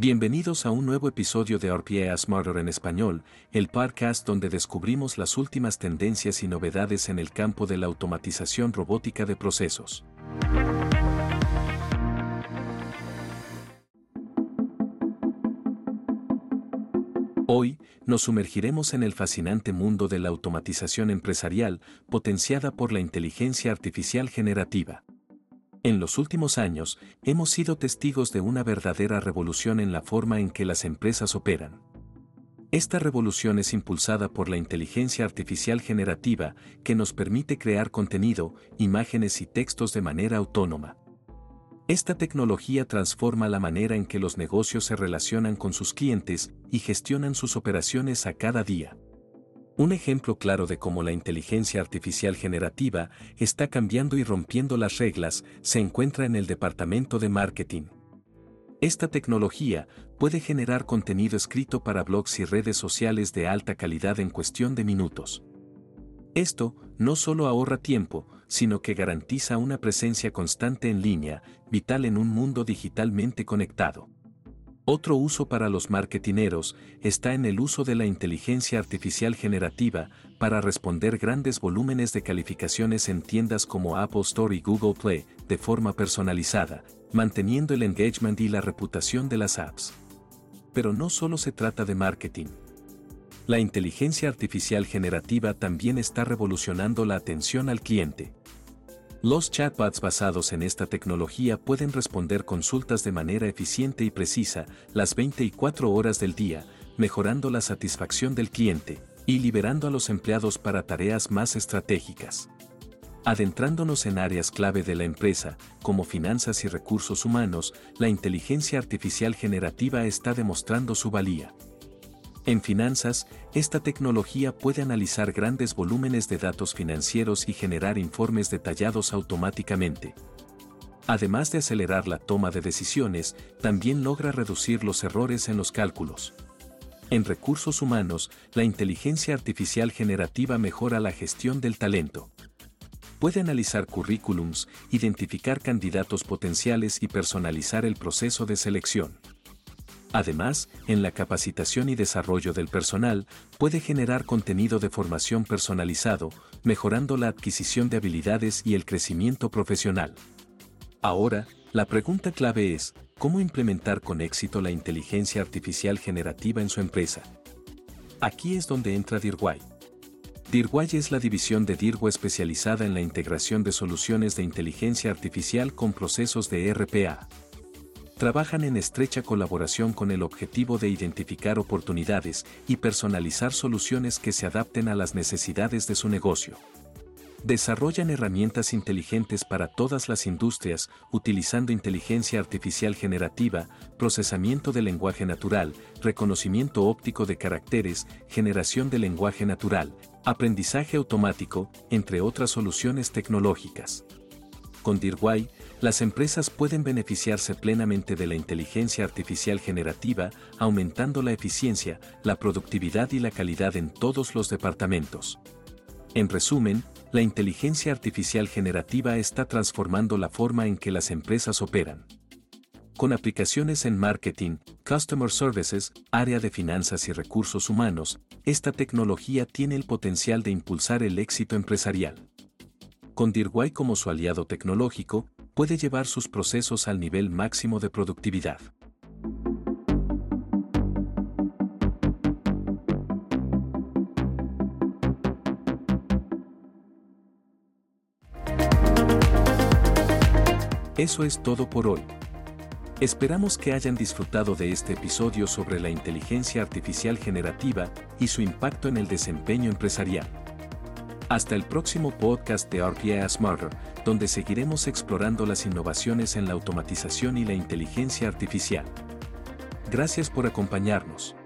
Bienvenidos a un nuevo episodio de RPA Smarter en español, el podcast donde descubrimos las últimas tendencias y novedades en el campo de la automatización robótica de procesos. Hoy, nos sumergiremos en el fascinante mundo de la automatización empresarial potenciada por la inteligencia artificial generativa. En los últimos años, hemos sido testigos de una verdadera revolución en la forma en que las empresas operan. Esta revolución es impulsada por la inteligencia artificial generativa que nos permite crear contenido, imágenes y textos de manera autónoma. Esta tecnología transforma la manera en que los negocios se relacionan con sus clientes y gestionan sus operaciones a cada día. Un ejemplo claro de cómo la inteligencia artificial generativa está cambiando y rompiendo las reglas se encuentra en el departamento de marketing. Esta tecnología puede generar contenido escrito para blogs y redes sociales de alta calidad en cuestión de minutos. Esto no solo ahorra tiempo, sino que garantiza una presencia constante en línea, vital en un mundo digitalmente conectado. Otro uso para los marketineros está en el uso de la inteligencia artificial generativa para responder grandes volúmenes de calificaciones en tiendas como Apple Store y Google Play de forma personalizada, manteniendo el engagement y la reputación de las apps. Pero no solo se trata de marketing. La inteligencia artificial generativa también está revolucionando la atención al cliente. Los chatbots basados en esta tecnología pueden responder consultas de manera eficiente y precisa las 24 horas del día, mejorando la satisfacción del cliente y liberando a los empleados para tareas más estratégicas. Adentrándonos en áreas clave de la empresa, como finanzas y recursos humanos, la inteligencia artificial generativa está demostrando su valía. En finanzas, esta tecnología puede analizar grandes volúmenes de datos financieros y generar informes detallados automáticamente. Además de acelerar la toma de decisiones, también logra reducir los errores en los cálculos. En recursos humanos, la inteligencia artificial generativa mejora la gestión del talento. Puede analizar currículums, identificar candidatos potenciales y personalizar el proceso de selección. Además, en la capacitación y desarrollo del personal, puede generar contenido de formación personalizado, mejorando la adquisición de habilidades y el crecimiento profesional. Ahora, la pregunta clave es, ¿cómo implementar con éxito la inteligencia artificial generativa en su empresa? Aquí es donde entra Dirway. Dirway es la división de Dirwo especializada en la integración de soluciones de inteligencia artificial con procesos de RPA trabajan en estrecha colaboración con el objetivo de identificar oportunidades y personalizar soluciones que se adapten a las necesidades de su negocio. Desarrollan herramientas inteligentes para todas las industrias utilizando inteligencia artificial generativa, procesamiento de lenguaje natural, reconocimiento óptico de caracteres, generación de lenguaje natural, aprendizaje automático, entre otras soluciones tecnológicas. Con DIRWAY, las empresas pueden beneficiarse plenamente de la inteligencia artificial generativa, aumentando la eficiencia, la productividad y la calidad en todos los departamentos. En resumen, la inteligencia artificial generativa está transformando la forma en que las empresas operan. Con aplicaciones en marketing, customer services, área de finanzas y recursos humanos, esta tecnología tiene el potencial de impulsar el éxito empresarial. Con DIRWAY como su aliado tecnológico, puede llevar sus procesos al nivel máximo de productividad. Eso es todo por hoy. Esperamos que hayan disfrutado de este episodio sobre la inteligencia artificial generativa y su impacto en el desempeño empresarial. Hasta el próximo podcast de RPA Smarter, donde seguiremos explorando las innovaciones en la automatización y la inteligencia artificial. Gracias por acompañarnos.